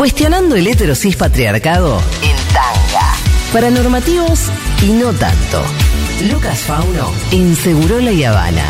Cuestionando el heterosis patriarcado en tanga. Para normativos y no tanto. Lucas Fauno en Segurola y Habana.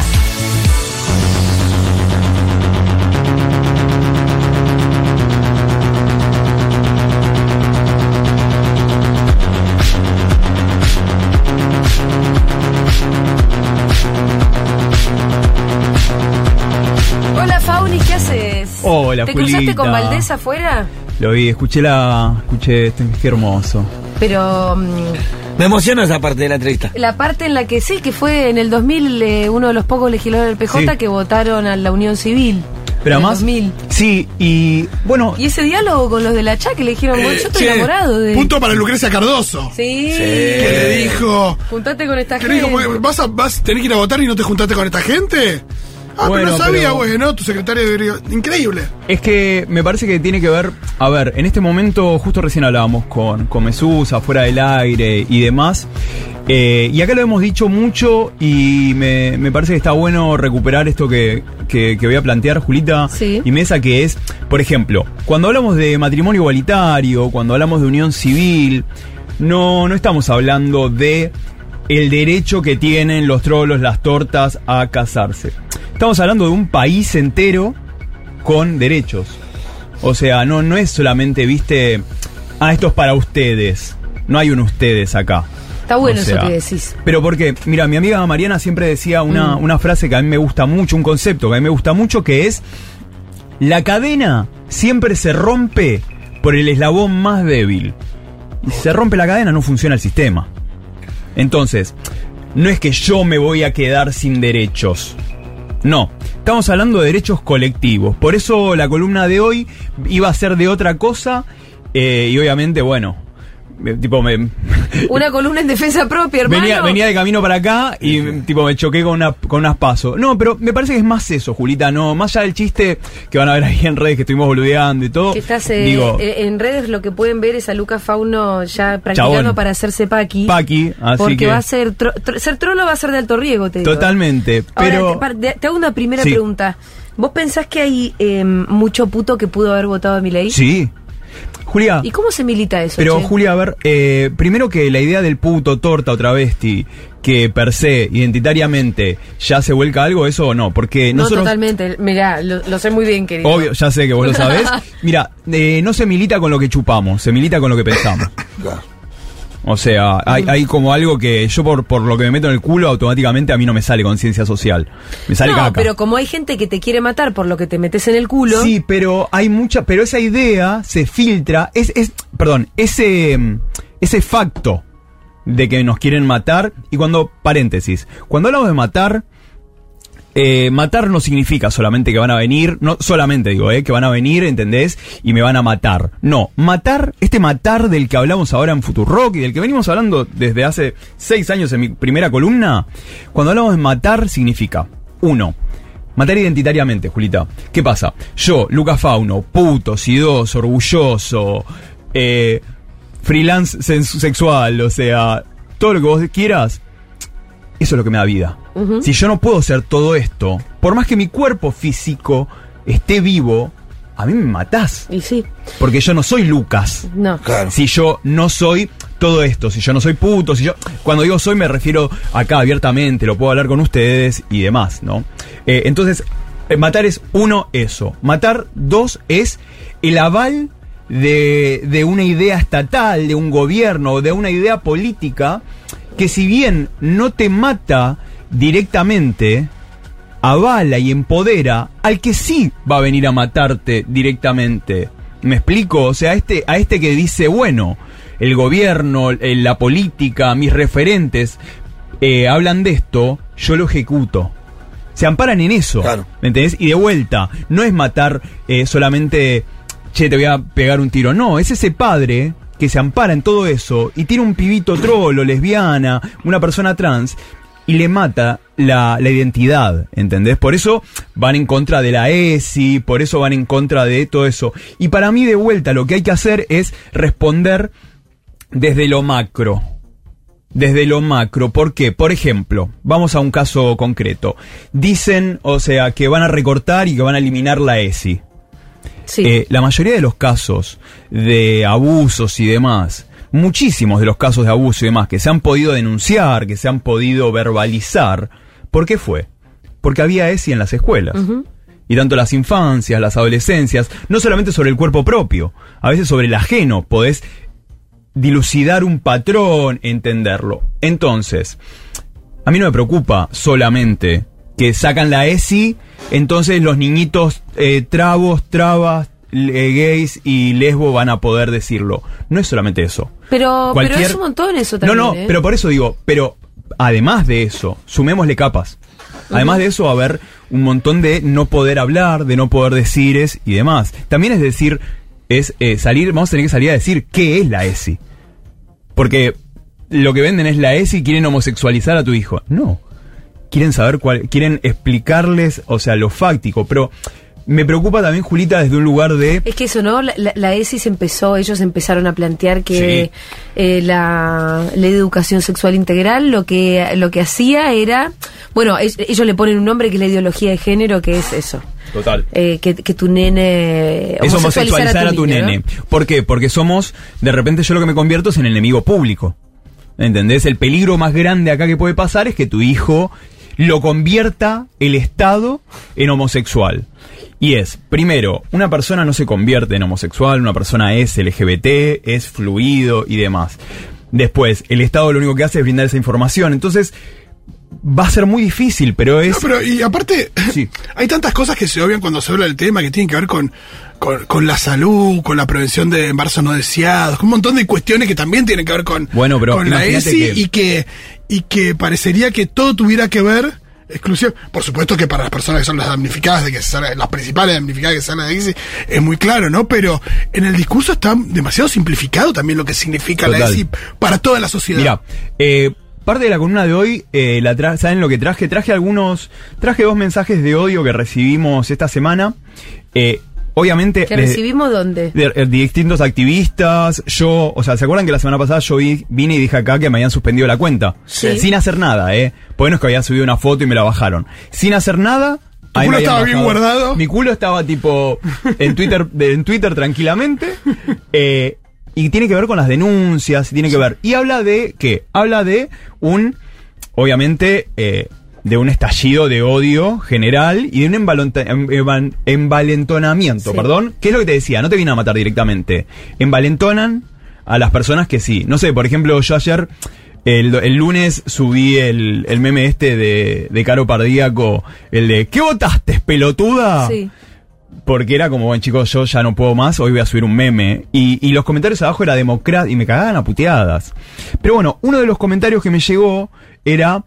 Hola Fauni, ¿qué haces? Hola, ¿Te cruzaste con Valdés afuera? Lo vi, escuché la. Escuché este, qué hermoso. Pero mm, Me emociona esa parte de la entrevista. la parte en la que sí, que fue en el 2000 eh, uno de los pocos legisladores del PJ Sí. que votaron a la Unión Civil. Pero En el además. 2000. Sí, y bueno. Y ese diálogo con los de la CHA que le dijeron, "Vos, yo estoy Che, enamorado de... Punto para Lucrecia Cardoso. Sí. Que le dijo. Juntate con esta Que le gente. dijo, ¿vas a, vas, tenés que ir a votar y no te juntaste con esta gente? Ah, Bueno, pero no sabía, pero- güey, ¿no? Tu secretario de... Increíble. Es que me parece que tiene que ver, a ver, en este momento justo recién hablábamos con, con Mesús, afuera del aire y demás, eh, y acá lo hemos dicho mucho y me, me parece que está bueno recuperar esto que, que- que voy a plantear, Julita Sí. y Mesa, que es, por ejemplo, cuando hablamos de matrimonio igualitario, cuando hablamos de unión civil, no, no estamos hablando de el derecho que tienen los trolos, las tortas a casarse. Estamos hablando de un país entero con derechos. O sea, no, no es solamente, viste, ah, esto es para ustedes. No hay un ustedes acá. Está bueno O eso que decís. Pero porque, mira, mi amiga Mariana siempre decía una, Mm. una frase que a mí me gusta mucho, un concepto que a mí me gusta mucho, que es, la cadena siempre se rompe por el eslabón más débil. Y si se rompe la cadena, no funciona el sistema. Entonces, no es que yo me voy a quedar sin derechos. No, estamos hablando de derechos colectivos. Por eso la columna de hoy iba a ser de otra cosa. eh, y obviamente, bueno, tipo me, Una columna en defensa propia, hermano. venía, venía de camino para acá y tipo me choqué con, una, con unas pasos. No, pero me parece que es más eso, Julita. No, más allá del chiste que van a ver ahí en redes que estuvimos boludeando y todo. Que estás eh, digo, eh, en redes lo que pueden ver es a Lucas Fauno ya practicando Chabón. para hacerse paqui. Paqui, así porque que- va a ser tro- tro- ser trolo va a ser de alto riesgo, te digo. totalmente. Ahora, Pero. te, par- te- te hago una primera Sí. pregunta. ¿Vos pensás que hay eh, mucho puto que pudo haber votado a mi ley? Sí. Julia. ¿Y cómo se milita eso? Pero che? Julia, a ver, eh, primero que la idea del puto, torta o travesti, que per se, identitariamente, ya se vuelca algo, eso o no, porque no, nosotros... totalmente. Mirá, lo, lo sé muy bien, querido. Obvio, ya sé que vos lo sabés. Mira, eh, no se milita con lo que chupamos, se milita con lo que pensamos. O sea, hay, hay como algo que yo por, por lo que me meto en el culo, automáticamente a mí no me sale conciencia social. Me sale no, caca. pero como hay gente que te quiere matar por lo que te metes en el culo. Sí, pero hay mucha, pero esa idea se filtra, es, es, perdón, ese, ese facto de que nos quieren matar, y cuando, paréntesis, cuando hablamos de matar, eh, matar no significa solamente que van a venir, no solamente digo, eh, que van a venir, ¿entendés? Y me van a matar. No, matar, este matar del que hablamos ahora en Futurock y del que venimos hablando desde hace seis años en mi primera columna, cuando hablamos de matar significa, uno, Matar identitariamente, Julita. ¿Qué pasa? Yo, Lucas Fauno, puto, sidoso, orgulloso, eh, freelance sexual, o sea, todo lo que vos quieras, eso es lo que me da vida. Si yo no puedo ser todo esto, por más que mi cuerpo físico esté vivo, a mí me matás. Y sí, Porque yo no soy Lucas. no. Claro. Si yo no soy todo esto, si yo no soy puto, si yo. Cuando digo soy, me refiero acá abiertamente, lo puedo hablar con ustedes y demás, ¿no? Eh, entonces, eh, matar es uno, eso. Matar, dos, es el aval de, de una idea estatal, de un gobierno, de una idea política, que si bien no te mata directamente, avala y empodera al que sí va a venir a matarte directamente. ¿Me explico? O sea, a este, a este que dice, bueno, el gobierno, eh, la política, mis referentes eh, hablan de esto, yo lo ejecuto. Se amparan en eso. Claro. ¿Me entendés? Y de vuelta, no es matar eh, solamente, che, te voy a pegar un tiro. No, es ese padre que se ampara en todo eso y tiene un pibito trolo, lesbiana, una persona trans y le mata la, la identidad, ¿entendés? Por eso van en contra de la ESI, por eso van en contra de todo eso. Y para mí de vuelta lo que hay que hacer es responder desde lo macro. Desde lo macro, ¿por qué? Por ejemplo, vamos a un caso concreto. Dicen, o sea, que van a recortar y que van a eliminar la ESI. Sí. Eh, la mayoría de los casos de abusos y demás, muchísimos de los casos de abuso y demás que se han podido denunciar, que se han podido verbalizar, ¿por qué fue? Porque había ESI en las escuelas. Y tanto las infancias, las adolescencias, no solamente sobre el cuerpo propio, a veces sobre el ajeno, podés dilucidar un patrón, entenderlo. Entonces, a mí no me preocupa solamente que sacan la ESI, entonces los niñitos eh, trabos, trabas, eh, gays y lesbo van a poder decirlo. No es solamente eso. Pero, pero Cualquier- es un montón eso No, también. no, ¿eh? pero por eso digo, pero además de eso, sumémosle capas. Además de eso va a haber un montón de no poder hablar, de no poder decir es y demás. También es decir, es eh, salir, vamos a tener que salir a decir qué es la ESI. Porque lo que venden es la ESI y quieren homosexualizar a tu hijo. No. Quieren saber cuál, quieren explicarles, o sea, lo fáctico. Pero me preocupa también, Julita, desde un lugar de... Es que eso, ¿no? La, la, la ESI se empezó, ellos empezaron a plantear que eh, la ley de educación sexual integral lo que, lo que hacía era, bueno, es- ellos le ponen un nombre que es la ideología de género, que es eso. Total. Eh, que, que tu nene... es homosexualizar a tu, niño, ¿no? nene. ¿Por qué? Porque somos, de repente yo lo que me convierto es en enemigo público. ¿Entendés? El peligro más grande acá que puede pasar es que tu hijo lo convierta el Estado en homosexual. Y es, primero, una persona no se convierte en homosexual, una persona es LGBT, es fluido y demás. Después, el Estado lo único que hace es brindar esa información. Entonces, va a ser muy difícil, pero es... No, pero y aparte, Sí. hay tantas cosas que se obvian cuando se habla del tema que tienen que ver con, con, con la salud, con la prevención de embarazos no deseados, con un montón de cuestiones que también tienen que ver con, Bueno, pero con la ESI que- y que y que parecería que todo tuviera que ver exclusivo. Por supuesto que para las personas que son las damnificadas, de que se las principales damnificadas que salen de ESI, es muy claro, ¿no? Pero en el discurso está demasiado simplificado también lo que significa la. ESI para toda la sociedad. Mira, eh, parte de la columna de hoy, eh, la tra- ¿saben lo que traje? Traje algunos, traje dos mensajes de odio que recibimos esta semana. Eh, obviamente, ¿Que recibimos dónde? de, de distintos activistas, yo, o sea, ¿se acuerdan que la semana pasada yo vi- vine y dije acá que me habían suspendido la cuenta? Sí. Sin hacer nada, ¿eh? Porque no es que había subido una foto y me la bajaron. Sin hacer nada... ahí culo estaba bien guardado? Mi culo estaba tipo en Twitter, de- en Twitter tranquilamente. eh, y tiene que ver con las denuncias, tiene que ver. Y habla de qué? Habla de un, obviamente, eh, de un estallido de odio general y de un em- envalentonamiento, Sí. perdón. ¿Qué es lo que te decía? No te viene a matar directamente. Envalentonan a las personas que sí. No sé, por ejemplo, yo ayer, el, el lunes, subí el, el meme este de, de Caro Pardíaco, el de ¿Qué votaste, pelotuda? Sí. Porque era como, bueno, chicos, yo ya no puedo más, hoy voy a subir un meme. Y, y los comentarios abajo era democracia y me cagaban a puteadas. Pero bueno, uno de los comentarios que me llegó era,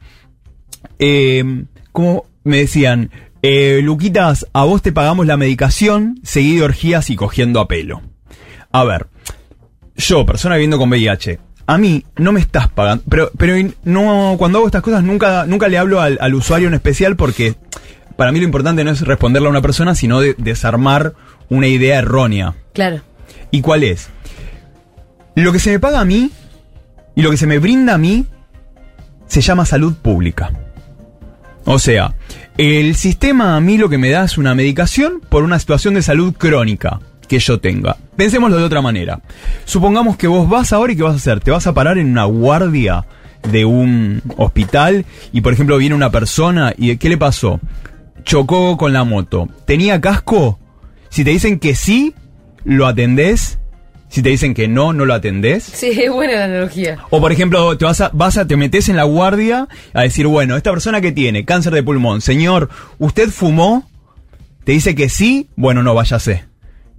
eh, como me decían, eh, Luquitas, a vos te pagamos la medicación, seguido orgías y cogiendo a pelo. A ver, yo, persona viviendo con VIH, a mí no me estás pagando, pero, pero no, cuando hago estas cosas nunca, nunca le hablo al, al usuario en especial porque para mí lo importante no es responderle a una persona, sino de- desarmar una idea errónea. Claro. ¿Y cuál es? Lo que se me paga a mí y lo que se me brinda a mí se llama salud pública. O sea, el sistema a mí lo que me da es una medicación por una situación de salud crónica que yo tenga. Pensémoslo de otra manera. Supongamos que vos vas ahora y ¿qué vas a hacer? Te vas a parar en una guardia de un hospital y por ejemplo viene una persona y ¿qué le pasó? Chocó con la moto. ¿Tenía casco? Si te dicen que sí, lo atendés. Si te dicen que no, no lo atendés. Sí, es buena la analogía. O por ejemplo, te vas a, vas a, te metes en la guardia a decir, bueno, esta persona que tiene cáncer de pulmón, señor, ¿usted fumó? Te dice que sí, bueno, no, váyase.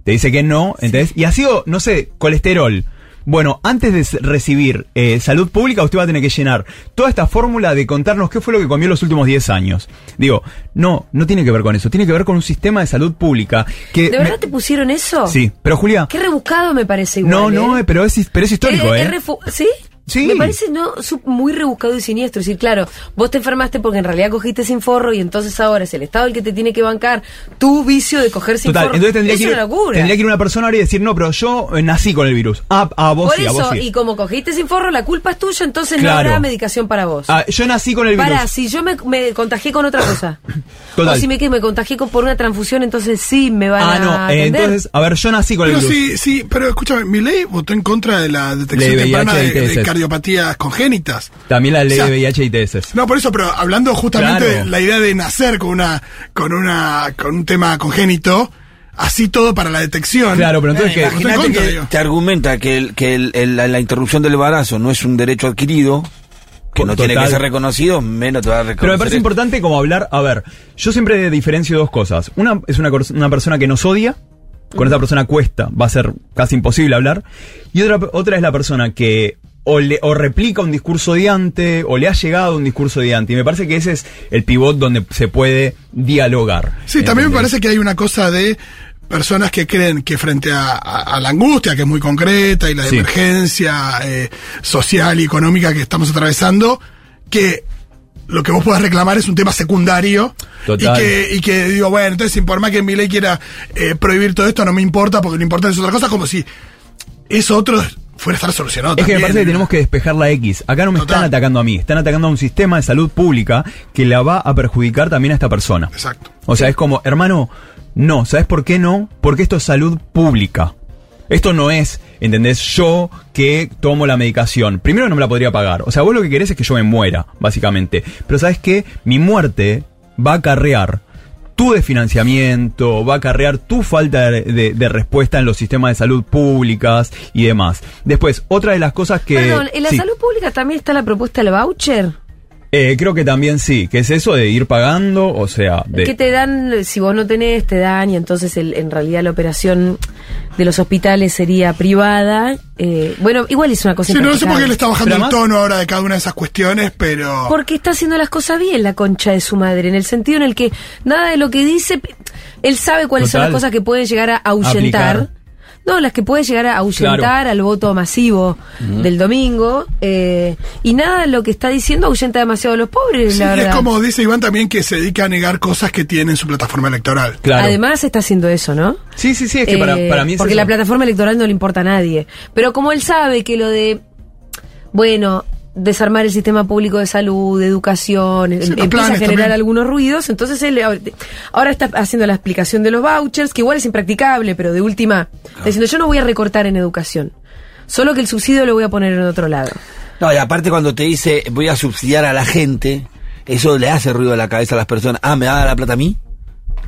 Te dice que no, ¿entendés? Y ha sido, no sé, colesterol. Bueno, antes de recibir eh, salud pública, usted va a tener que llenar toda esta fórmula de contarnos qué fue lo que comió los últimos 10 años. Digo, no, no tiene que ver con eso, tiene que ver con un sistema de salud pública que... ¿De me- verdad te pusieron eso? Sí, pero Julia... Qué rebuscado me parece igual. no, no, ¿eh? pero es, pero es histórico, ¿eh? ¿Sí? Sí. Me parece no su- muy rebuscado y siniestro. Es decir, claro, vos te enfermaste porque en realidad cogiste sin forro y entonces ahora es el Estado el que te tiene que bancar tu vicio de coger sin Total, forro. entonces tendría es que, ir, una locura. tendría que ir una persona ahora y decir, no, pero yo eh, nací con el virus. Ah, a vos Por sí, a vos eso, sí. y como cogiste sin forro, la culpa es tuya, entonces Claro. no habrá medicación para vos. Ah, yo nací con el virus. Para, si yo me, me contagié con otra cosa. Total. O si me, que me contagié con, por una transfusión, entonces sí me van Ah, a no, eh, atender. entonces, a ver, yo nací con el Pero virus. sí, sí, pero escúchame, mi ley votó en contra de la detección Ley temprana de, de TSS. Cardiopatías congénitas. También la ley O sea, de VIH y TS. No, por eso, pero hablando justamente Claro. de la idea de nacer con una, con una, con un tema congénito, así todo para la detección. Claro, pero entonces Eh, que... Contra, que te argumenta que, el- que el- el- la, la interrupción del embarazo no es un derecho adquirido, que no Total. tiene que ser reconocido, menos te va a reconocer. Pero me parece importante como hablar, a ver, yo siempre diferencio dos cosas. Una es una, una persona que nos odia, con esa persona cuesta, va a ser casi imposible hablar. Y otra, otra es la persona que o, le, o replica un discurso odiante, o le ha llegado un discurso odiante. Y me parece que ese es el pivot donde se puede dialogar. Sí, también me parece que hay una cosa de personas que creen que frente a, a- a la angustia, que es muy concreta, y la Sí. emergencia eh, social y económica que estamos atravesando, que lo que vos puedas reclamar es un tema secundario. Total. Y que, y que digo, bueno, entonces por más que mi ley quiera eh, prohibir todo esto, no me importa, porque lo importante es otra cosa, como si eso otro fuera a estar solucionado. Es que me parece que tenemos que despejar la X. Acá no me Total. están atacando a mí, están atacando a un sistema de salud pública que la va a perjudicar también a esta persona. Exacto. O sea, es como, hermano, no, ¿sabes por qué no? Porque esto es salud pública. Esto no es, ¿entendés? Yo que tomo la medicación. Primero no me la podría pagar. O sea, vos lo que querés es que yo me muera, básicamente. Pero ¿sabes qué? Mi muerte va a acarrear tu desfinanciamiento, va a acarrear tu falta de, de- de respuesta en los sistemas de salud públicas y demás. Después, otra de las cosas que... Perdón, ¿en la sí. salud pública también está la propuesta del voucher? Eh, creo que también sí, que es eso de ir pagando, o sea, de... que te dan, si vos no tenés, te dan, y entonces el- en realidad la operación de los hospitales sería privada. Eh, bueno, igual es una cosa Sí, no sé por qué le está bajando Pero el tono ahora de cada una de esas cuestiones, pero... Porque está haciendo las cosas bien la concha de su madre, en el sentido en el que nada de lo que dice, él sabe cuáles son las cosas que pueden llegar a ahuyentar. Aplicar. No, las que pueden llegar a ahuyentar Claro. al voto masivo del domingo. eh, y nada de lo que está diciendo ahuyenta demasiado a los pobres, Sí, la y verdad. es como dice Iván también que se dedica a negar cosas que tiene en su plataforma electoral. Claro. Además está haciendo eso, ¿no? sí, sí, sí, es que para, Eh, para mí es Porque eso. la plataforma electoral no le importa a nadie. Pero como él sabe que lo de, bueno, desarmar el sistema público de salud, de educación, em- empieza a generar también. algunos ruidos, entonces él ahora- está haciendo la explicación de los vouchers, que igual es impracticable, pero de última, está diciendo yo no voy a recortar en educación. Solo que el subsidio lo voy a poner en otro lado. No, y aparte cuando te dice voy a subsidiar a la gente, eso le hace ruido a la cabeza a las personas. Ah, ¿me da la plata a mí?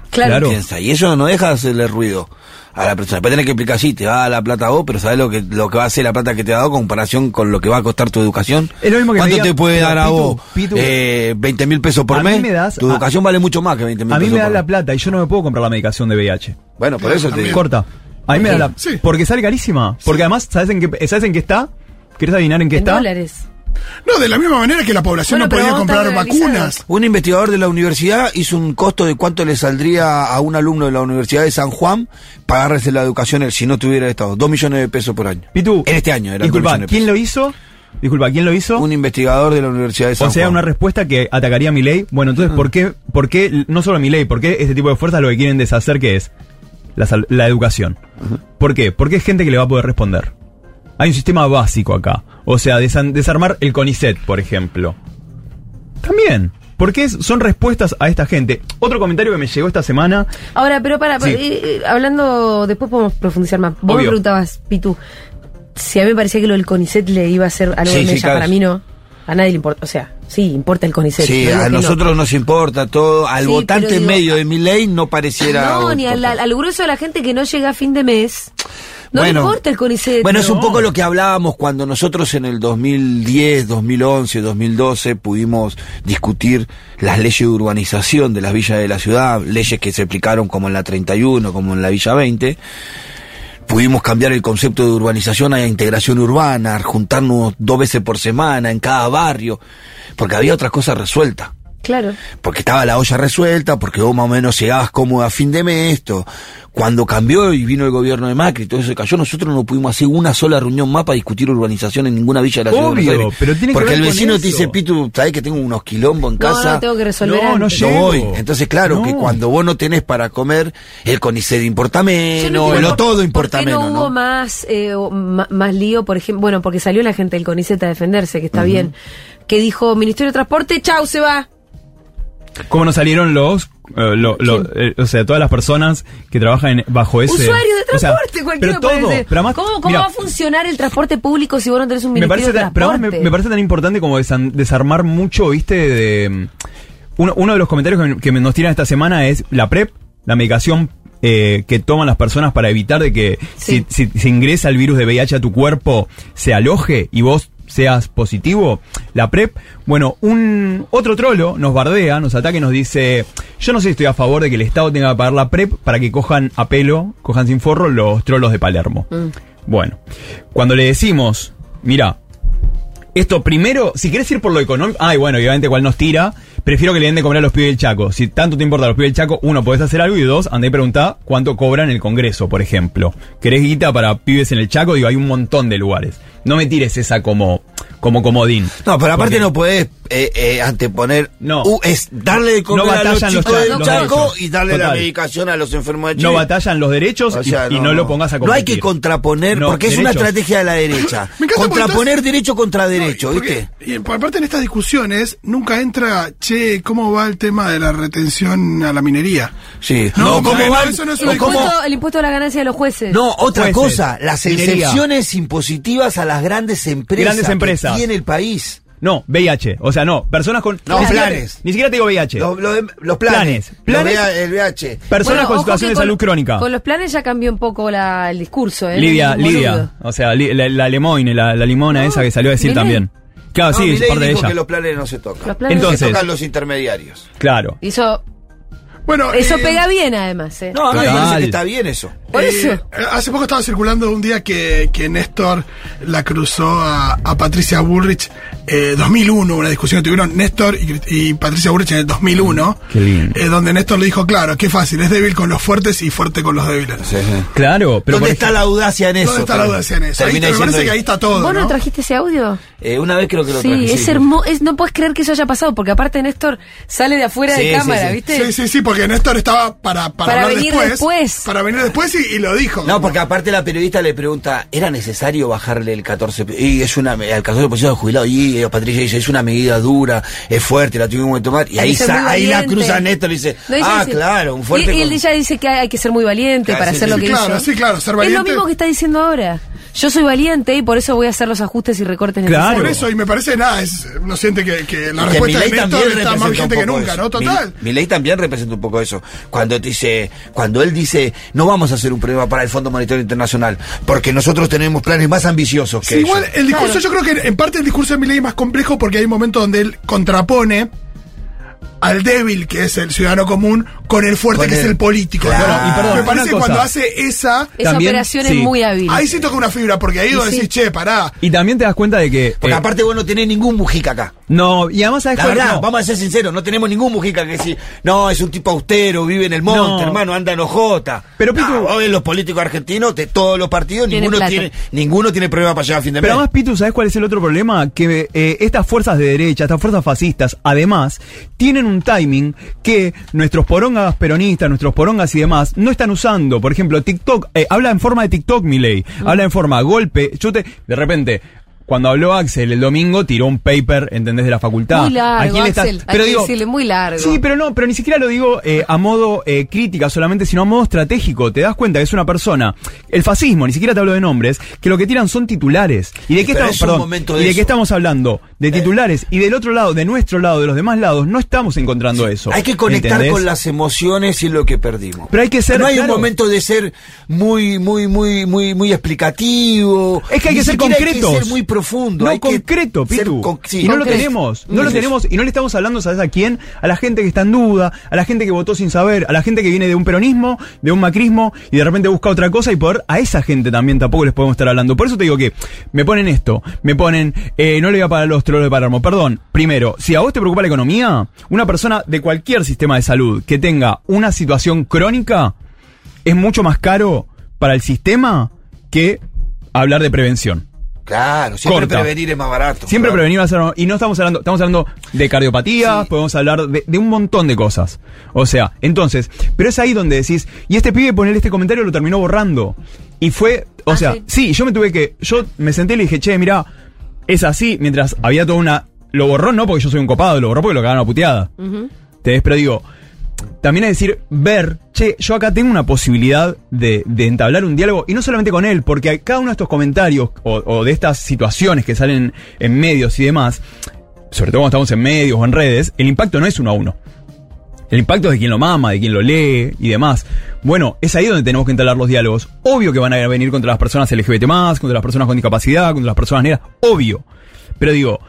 Claro. Claro. Piensa. Y eso no deja de hacerle ruido a la persona. Después tenés que explicar, sí, te va a dar la plata a vos, pero sabes lo que, lo que va a hacer la plata que te ha dado en comparación con lo que va a costar tu educación. Es lo mismo que ¿Cuánto diga, te puede dar a Pitu, vos? Pitu, eh, 20 mil pesos por a mí mes. me das- tu a- educación vale mucho más que 20 mil A pesos mí me por la mes. plata y yo no me puedo comprar la medicación de VIH. Bueno, por eso te digo. Corta. A mí me da la... Sí. Porque sale carísima. Porque además, ¿sabes en qué, ¿sabes en qué está? ¿Querés adivinar en qué En está? dólares. No, de la misma manera que la población Bueno, no podía comprar vacunas. Un investigador de la universidad hizo un costo de cuánto le saldría a un alumno de la Universidad de San Juan pagarse la educación si no tuviera Estado. Dos millones de pesos por año. Pitu, En este año era Disculpa, ¿quién lo hizo? Disculpa, ¿quién lo hizo? Un investigador de la Universidad de San O sea, Juan. una respuesta que atacaría a mi ley. Bueno, entonces, ¿por qué, por qué, no solo a mi ley, por qué este tipo de fuerzas lo que quieren deshacer que es la, sal- la educación? ¿Por qué? Porque es gente que le va a poder responder. Hay un sistema básico acá. O sea, desa- desarmar el CONICET, por ejemplo. También. Porque es- son respuestas a esta gente. Otro comentario que me llegó esta semana. Ahora, pero para, Sí. eh, eh, hablando, después podemos profundizar más. Vos me preguntabas, Pitu, si a mí me parecía que lo del CONICET le iba a hacer algo Sí, de mella, para mí no. A nadie le importa, o sea, sí, importa el CONICET. Sí, a que no. nosotros nos importa todo. Al Sí, votante digo, medio de mi ley no pareciera. No, ni al, al grueso de la gente que no llega a fin de mes. No Bueno. importa el CONICET. Bueno, es un poco lo que hablábamos cuando nosotros en el 2010, 2011, 2012 pudimos discutir las leyes de urbanización de las villas de la ciudad, leyes que se aplicaron como en la 31, como en la Villa 20. Pudimos cambiar el concepto de urbanización a integración urbana, juntarnos dos veces por semana en cada barrio, porque había otras cosas resueltas. Claro. Porque estaba la olla resuelta, porque vos más o menos llegabas cómodo a fin de mes, esto. Cuando cambió y vino el gobierno de Macri, todo eso se cayó, nosotros no pudimos hacer una sola reunión más para discutir urbanización en ninguna villa de la ciudad de Obvio, Buenos Aires. pero tiene que Porque ver el con vecino te eso. dice, Pitu, sabés que tengo unos quilombos en No, casa. no, tengo que resolver No, no antes. No llego. voy. Entonces, claro, que cuando vos no tenés para comer, el CONICET importa menos, no el todo por- importa ¿por qué menos, no hubo ¿no? más, eh, más lío, por ejemplo? Bueno, porque salió la gente del CONICET a defenderse, que está bien. Que dijo, Ministerio de Transporte, chau, se va. ¿Cómo nos salieron los, eh, lo- lo- eh, o sea, todas las personas que trabajan en- bajo ese... Usuario de o sea, transporte, cualquiera pero todo, puede ser. pero además, ¿Cómo, cómo mira, va a funcionar el transporte público si vos no tenés un me Ministerio parece, de tan- pero además Transporte? me, me parece tan importante como desan- desarmar mucho, viste, de... Uno, uno de los comentarios que, que nos tiran esta semana es la PrEP, la medicación eh, que toman las personas para evitar de que Sí. si, si, si ingresa el virus de VIH a tu cuerpo se aloje y vos seas positivo, la PrEP, bueno, un otro trolo nos bardea, nos ataca y nos dice, yo no sé si estoy a favor de que el Estado tenga que pagar la PrEP para que cojan a pelo, cojan sin forro los trolos de Palermo. Mm. Bueno, cuando le decimos, mira, esto primero, si querés ir por lo económico, ay, bueno, obviamente cuál nos tira, prefiero que le den de comer a los pibes del Chaco. Si tanto te importa a los pibes del Chaco, uno, podés hacer algo y dos, andá y preguntá cuánto cobran en el Congreso, por ejemplo. ¿Querés guita para pibes en el Chaco? Digo, hay un montón de lugares. No me tires esa como, como comodín. No, pero aparte Porque- no podés eh, eh, anteponer. No. Uh, es darle de comer No a los chicos del los Chaco derechos. y darle la medicación a los enfermos de Chile. No batallan los derechos O y- y, no, lo pongas a No hay que competir. contraponer, No, porque es una estrategia de la derecha. Me encanta porque contraponer estás- derecho contra derecho, ¿viste? Y por aparte en estas discusiones nunca entra, che, ¿cómo va el tema de la retención a la minería? Sí. No, ¿cómo no, van? eso no es El cómo- impuesto, el impuesto a la ganancia de los jueces. No, otra Jueces, cosa, las minería. excepciones impositivas a las grandes empresas, Grandes empresas. que tiene el país. No, VIH. O sea, no, personas con... No, ni siquiera- planes. Ni siquiera te digo VIH. Los, los- los planes, Planes. Planes. el VH. Personas Bueno, con situación de con- salud crónica. Con los planes ya cambió un poco la- el discurso, ¿eh? Lidia, Boludo. Lidia. O sea, li- la, la la, la limona No, esa que salió a decir también. Claro, No, sí, es parte de dijo ella. que los planes no se tocan. Los planes Entonces- se tocan los intermediarios. Claro. Y eso, Bueno, eso eh, pega bien, además, ¿eh? No, a mí me Total. parece que está bien eso. Por eh, eso. hace poco estaba circulando un día que, que Néstor la cruzó a, a Patricia Bullrich, eh, 2001, una discusión que tuvieron Néstor y, y Patricia Bullrich en el 2001, Qué lindo. eh, donde Néstor le dijo, claro, qué fácil, es débil con los fuertes y fuerte con los débiles. Claro, pero ¿Dónde está la audacia en eso? ¿Dónde está la audacia en eso? Ahí, me parece que ahí está todo. ¿Vos no, ¿no? trajiste ese audio? Eh, una vez creo que lo Sí, traje. es hermoso. No puedes creer que eso haya pasado, porque aparte Néstor sale de afuera Sí, de sí, cámara, sí. ¿viste? Sí, sí, sí, porque Néstor estaba para, para, Para hablar venir después, después. Para venir después y, y lo dijo. No, porque aparte la periodista le pregunta, ¿era necesario bajarle el 14? Y es una, al 14% de jubilado. Y Patricia dice, es una medida dura, es fuerte, la tuvimos que tomar. Y ahí, sa- ahí la cruza Néstor y dice, No, ah, dice- claro, un fuerte. Y, y él con- ella dice que hay, hay que ser muy valiente Claro, para sí, hacer sí, lo sí, que claro, hizo. sí, claro, ser Es valiente. lo mismo que está diciendo ahora. Yo soy valiente y por eso voy a hacer los ajustes y recortes Claro. necesarios. Por eso, y me parece nada, es, uno siente que, que la Y que respuesta de Milei Néstor también está más vigente que nunca, eso. ¿no? Total. Mi, ley también representa un poco eso. Cuando dice, cuando él dice, no vamos a hacer un problema para el Fondo Monetario Internacional, porque nosotros tenemos planes más ambiciosos que Sí, igual el discurso, Claro. yo creo que en parte el discurso de Milei es más complejo porque hay un momento donde él contrapone al débil, que es el ciudadano común, con el fuerte, Con que es el- político. Y perdón, Me parece que cosa. cuando hace esa, Esa También, operación sí. es muy hábil. ahí sí toca una fibra, porque ahí vos sí. decís, che, pará. Y también te das cuenta de que... Porque eh, aparte vos no tenés ningún Mujica acá. no, y además sabes La cuál- verdad, no. vamos a ser sinceros, no tenemos ningún Mujica que decir, no, es un tipo austero, vive en el monte, No. hermano, anda en ojota. Pero, Pitu- No, vos ves los políticos argentinos, de todos los partidos, ninguno plata. tiene, ninguno tiene problema para llegar a fin de mes. Pero además, Pitu, ¿sabes cuál es el otro problema? Que eh, estas fuerzas de derecha, estas fuerzas fascistas, además, tienen un timing que nuestros porongas peronistas, nuestros porongas y demás, no están usando. Por ejemplo, TikTok, eh, habla en forma de TikTok, Milei. Habla en forma golpe, chute. De repente, cuando habló Axel el domingo, tiró un paper, ¿entendés? De la facultad. Muy largo, ¿A quién le está- Axel, hay Pero que digo, decirle, muy largo. Sí, pero no, pero ni siquiera lo digo eh, a modo eh, crítica solamente, sino a modo estratégico. Te das cuenta que es una persona, el fascismo, ni siquiera te hablo de nombres, que lo que tiran son titulares. ¿Y de qué, pero estamos, es perdón, ¿y de qué estamos hablando? De titulares. y del otro lado, de nuestro lado, de los demás lados, no estamos encontrando eso. Hay que conectar ¿entendés? con las emociones y lo que perdimos. Pero hay que ser, No hay claro. un momento de ser muy, muy, muy, muy, muy explicativo. Es que hay Ni que ser concretos. Hay que ser muy profundo. No, hay que concreto, ser Pitu. con- sí. y no lo tenemos, no lo tenemos, y no le estamos hablando, ¿sabes a quién? A la gente que está en duda, a la gente que votó sin saber, a la gente que viene de un peronismo, de un macrismo, y de repente busca otra cosa, y poder, a esa gente también tampoco les podemos estar hablando. Por eso te digo que me ponen esto, me ponen, eh, no le voy a pagar los trolos de Palermo. Perdón, primero, si a vos te preocupa la economía, una persona de cualquier sistema de salud que tenga una situación crónica, es mucho más caro para el sistema que hablar de prevención. Claro, siempre Corta. prevenir es más barato. Siempre claro. prevenir va a ser. Y no estamos hablando, estamos hablando de cardiopatías, Sí. podemos hablar de, de un montón de cosas. O sea, entonces, pero es ahí donde decís, y este pibe ponerle este comentario lo terminó borrando. Y fue, o Ah, sea, sí. sí. yo me tuve que, yo me senté y le dije, che, mira, es así, mientras había toda una. Lo borró no porque yo soy un copado, lo borró porque lo cagaron a puteada. ¿Entendés? Pero digo, también es decir, ver, che, yo acá tengo una posibilidad de, entablar un diálogo, y no solamente con él, porque cada uno de estos comentarios o, o de estas situaciones que salen en medios y demás, sobre todo cuando estamos en medios o en redes, el impacto no es uno a uno. El impacto es de quien lo mama, de quien lo lee y demás. Bueno, es ahí donde tenemos que entablar los diálogos. Obvio que van a venir contra las personas LGBT, contra las personas con discapacidad, contra las personas negras, obvio. Pero digo,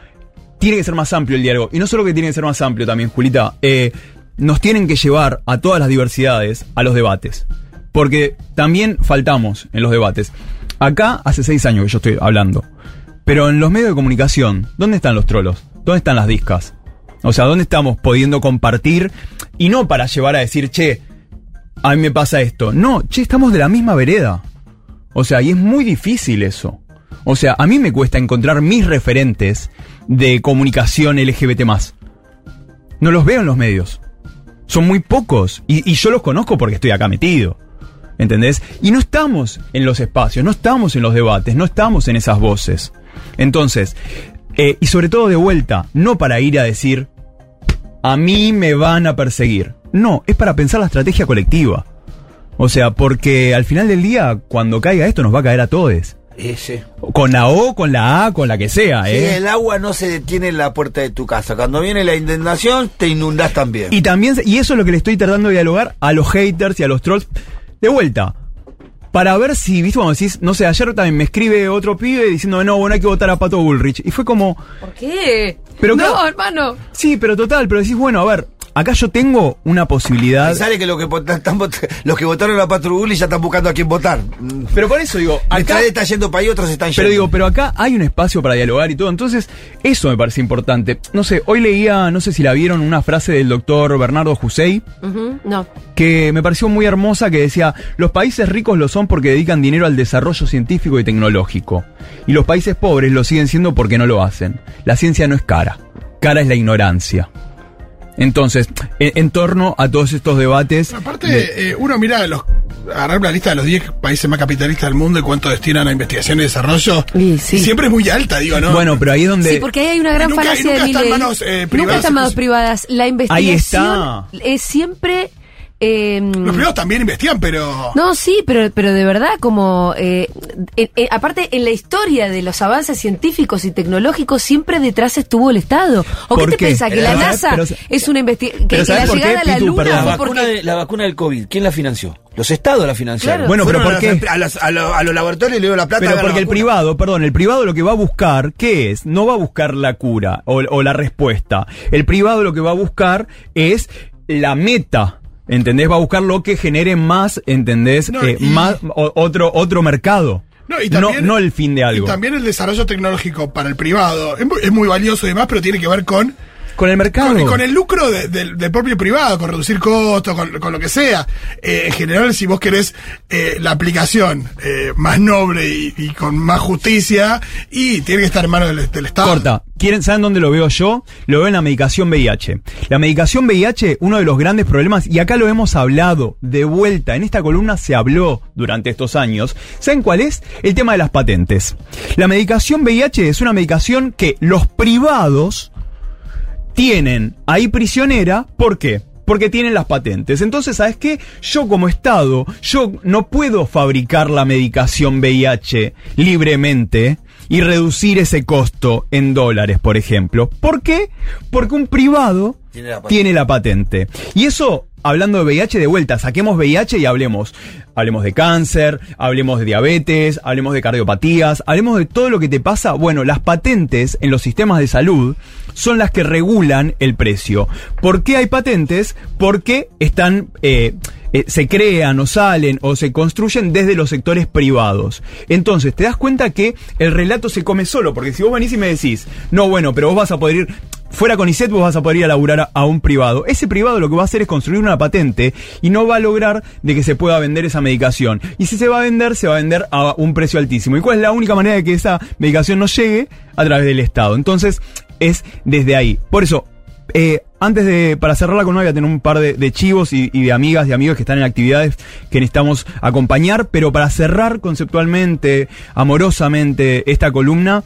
tiene que ser más amplio el diálogo. Y no solo que tiene que ser más amplio también, Julita, eh, nos tienen que llevar a todas las diversidades a los debates. Porque también faltamos en los debates. Acá hace seis años que yo estoy hablando. Pero en los medios de comunicación, ¿dónde están los trolos? ¿Dónde están las discas? O sea, ¿dónde estamos pudiendo compartir? Y no para llevar a decir, che, a mí me pasa esto. No, che, estamos de la misma vereda. O sea, y es muy difícil eso. O sea, a mí me cuesta encontrar mis referentes de comunicación LGBT. No los veo en los medios. Son muy pocos. Y, yo los conozco porque estoy acá metido. ¿Entendés? Y no estamos en los espacios, no estamos en los debates, no estamos en esas voces. Entonces, eh, y sobre todo de vuelta, no para ir a decir, a mí me van a perseguir. No, es para pensar la estrategia colectiva. O sea, porque al final del día, cuando caiga esto, nos va a caer a todos. Ese. Con la O, con la A, con la que sea, Sí, ¿eh? el agua no se detiene en la puerta de tu casa. Cuando viene la inundación, te inundas también. Y también, y eso es lo que le estoy tratando de dialogar a los haters y a los trolls. De vuelta. Para ver si, viste, cuando decís, no sé, ayer también me escribe otro pibe diciendo, no, bueno, hay que votar a Pato Bullrich. Y fue como, ¿Por qué? Pero no, claro- hermano. sí, pero total, pero decís, bueno, a ver, acá yo tengo una posibilidad. Y sale que, lo que vota- están vot- los que votaron a Patro Bulli ya están buscando a quién votar. Pero por eso digo, acá, está yendo para ahí, otros están yendo. Pero digo, pero acá hay un espacio para dialogar y todo. Entonces, eso me parece importante. No sé, hoy leía, no sé si la vieron, una frase del doctor Bernardo Jusey, No. que me pareció muy hermosa, que decía, los países ricos lo son porque dedican dinero al desarrollo científico y tecnológico. Y los países pobres lo siguen siendo porque no lo hacen. La ciencia no es cara. Cara es la ignorancia. Entonces, en, en torno a todos estos debates... Aparte, de- eh, uno mira los, agarrar la lista de los 10 países más capitalistas del mundo y cuánto destinan a investigación y desarrollo. Sí. Y siempre es muy alta, digo, ¿no? bueno, pero ahí es donde... Sí, porque ahí hay una gran Nunca- falacia nunca de está en Milei. manos, eh, Nunca privadas, está en manos privadas. La investigación está. es siempre... eh, Los privados también investigan, pero. No, sí, pero, pero de verdad, como. eh, eh, eh, aparte, en la historia de los avances científicos y tecnológicos, siempre detrás estuvo el Estado. ¿O qué ¿Por te pensás? Que la. NASA Pero- es una investigación. Que, pero que ¿sabes la por llegada qué, a la? Luna Perdón. La vacuna, porque. de- la vacuna del COVID, ¿quién la financió? Los estados la financiaron. Claro. Bueno, pero ¿por qué? A, las- a lo- a los laboratorios le dio la plata. Pero porque el privado, perdón, el privado lo que va a buscar, ¿qué es? No va a buscar la cura o, o la respuesta. El privado lo que va a buscar es la meta. ¿Entendés? Va a buscar lo que genere más, ¿entendés? No, Eh, y- más, o- otro, otro mercado. No, y no, también- no el fin de algo. Y también el desarrollo tecnológico para el privado es muy, es muy valioso y demás, pero tiene que ver con Con el mercado. Con, con el lucro de- del- del propio privado, con reducir costos, con, con lo que sea. Eh, en general, si vos querés eh, la aplicación eh, más noble y, y con más justicia, y tiene que estar en manos del, del Estado. Corta. ¿Quieren, ¿Saben dónde lo veo yo? Lo veo en la medicación VIH. La medicación VIH, uno de los grandes problemas, y acá lo hemos hablado de vuelta, en esta columna se habló durante estos años. ¿Saben cuál es? El tema de las patentes. La medicación VIH es una medicación que los privados tienen ahí prisionera, ¿por qué? Porque tienen las patentes. Entonces, ¿sabes qué? Yo como Estado, yo no puedo fabricar la medicación VIH libremente y reducir ese costo en dólares, por ejemplo. ¿Por qué? Porque un privado Tiene la patente. tiene la patente. Y eso hablando de VIH de vuelta, saquemos VIH y hablemos. Hablemos de cáncer, hablemos de diabetes, hablemos de cardiopatías, hablemos de todo lo que te pasa. Bueno, las patentes en los sistemas de salud son las que regulan el precio. ¿Por qué hay patentes? Porque están... Eh, eh, se crean o salen o se construyen desde los sectores privados. Entonces, te das cuenta que el relato se come solo, porque si vos venís y me decís, no, bueno, pero vos vas a poder ir, fuera con ISET vos vas a poder ir a laburar a, un privado. Ese privado lo que va a hacer es construir una patente y no va a lograr de que se pueda vender esa medicación. Y si se va a vender, se va a vender a un precio altísimo. ¿Y cuál es la única manera de que esa medicación no llegue? A través del Estado. Entonces, es desde ahí. Por eso, eh, antes de, para cerrarla con voy a tener un par de, de chivos y, y, de amigas y amigos que están en actividades que necesitamos acompañar, pero para cerrar conceptualmente, amorosamente esta columna,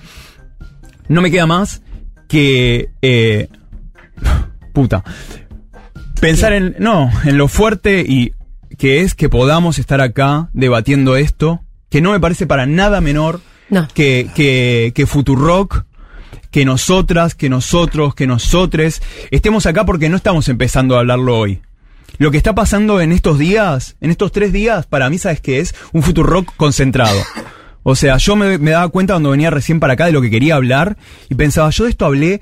no me queda más que, eh, puta, pensar en, no, en lo fuerte y que es que podamos estar acá debatiendo esto, que no me parece para nada menor no. que, que, que Futurock, que nosotras, que nosotros, que nosotres estemos acá porque no estamos empezando a hablarlo hoy. Lo que está pasando en estos días, en estos tres días, para mí, ¿sabes qué es? Un Futurock concentrado. O sea, yo me, me, daba cuenta cuando venía recién para acá de lo que quería hablar y pensaba, yo de esto hablé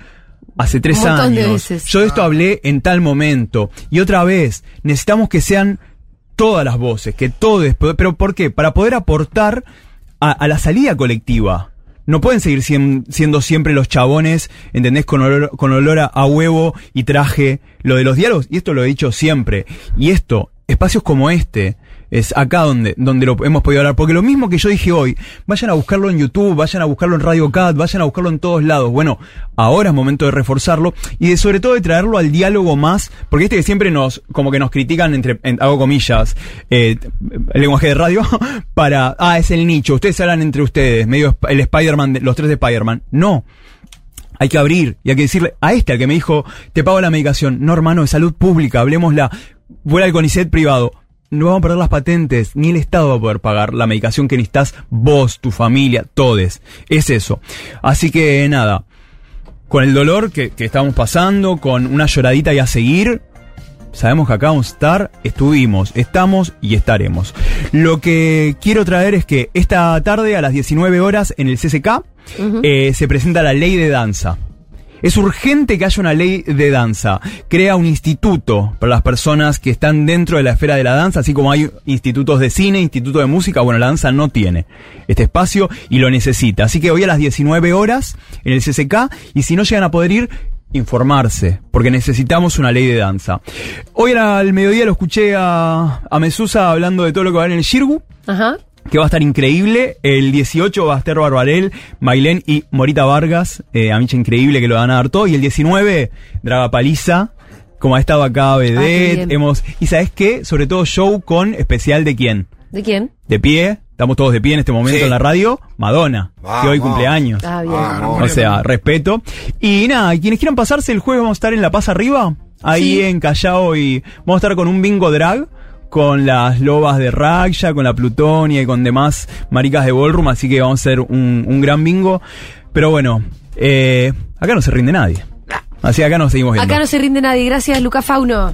hace tres años. Yo de esto hablé en tal momento. Y otra vez, necesitamos que sean todas las voces, que todos, pero ¿por qué? Para poder aportar a, a la salida colectiva no pueden seguir siendo siempre los chabones, ¿entendés? Con olor, con olor a, a, huevo y traje. Lo de los diálogos, y esto lo he dicho siempre, y esto, espacios como este, es acá donde, donde lo hemos podido hablar. Porque lo mismo que yo dije hoy, vayan a buscarlo en YouTube, vayan a buscarlo en Radio Cat, vayan a buscarlo en todos lados. Bueno, ahora es momento de reforzarlo y de sobre todo de traerlo al diálogo más, porque este que siempre nos, como que nos critican entre, en, hago comillas, eh, el lenguaje de radio, para, ah, es el nicho, ustedes hablan entre ustedes, medio el Spider-Man, los tres de Spider-Man. No hay que abrir y hay que decirle a este, al que me dijo, te pago la medicación. No, hermano, de salud pública, hablemosla. Vuela al CONICET privado no vamos a perder las patentes, ni el Estado va a poder pagar la medicación que necesitas vos, tu familia, todes. Es eso. Así que nada, con el dolor que, que estamos pasando, con una lloradita y a seguir, sabemos que acá vamos a estar, estuvimos, estamos y estaremos. Lo que quiero traer es que esta tarde a las 19 horas en el CCK uh -huh. eh, se presenta la ley de danza. Es urgente que haya una ley de danza. Crea un instituto para las personas que están dentro de la esfera de la danza, así como hay institutos de cine, instituto de música. Bueno, la danza no tiene este espacio y lo necesita. Así que hoy a las 19 horas en el CCK y si no llegan a poder ir, informarse, porque necesitamos una ley de danza. Hoy al mediodía lo escuché a, a Mesusa hablando de todo lo que va en el Shirgu. Ajá que va a estar increíble. El 18 va a estar Barbarel, Mailén y Morita Vargas. Eh, Amicha increíble que lo van a dar todo. Y el 19, Draga Paliza. Como ha estado acá Vedette. Ah, hemos. Y sabes qué? Sobre todo show con especial de quién. ¿De quién? De pie. Estamos todos de pie en este momento sí. en la radio. Madonna, Vamos. que hoy cumpleaños. Ah, bien. O sea, respeto. Y nada, quienes quieran pasarse el jueves vamos a estar en La Paz Arriba. Ahí Sí. en Callao y vamos a estar con un bingo drag con las lobas de Raksha, con la Plutonia y con demás maricas de Ballroom, así que vamos a hacer un, un gran bingo. Pero bueno, eh, acá no se rinde nadie. Así acá nos seguimos viendo. Acá no se rinde nadie. Gracias, Luca Fauno.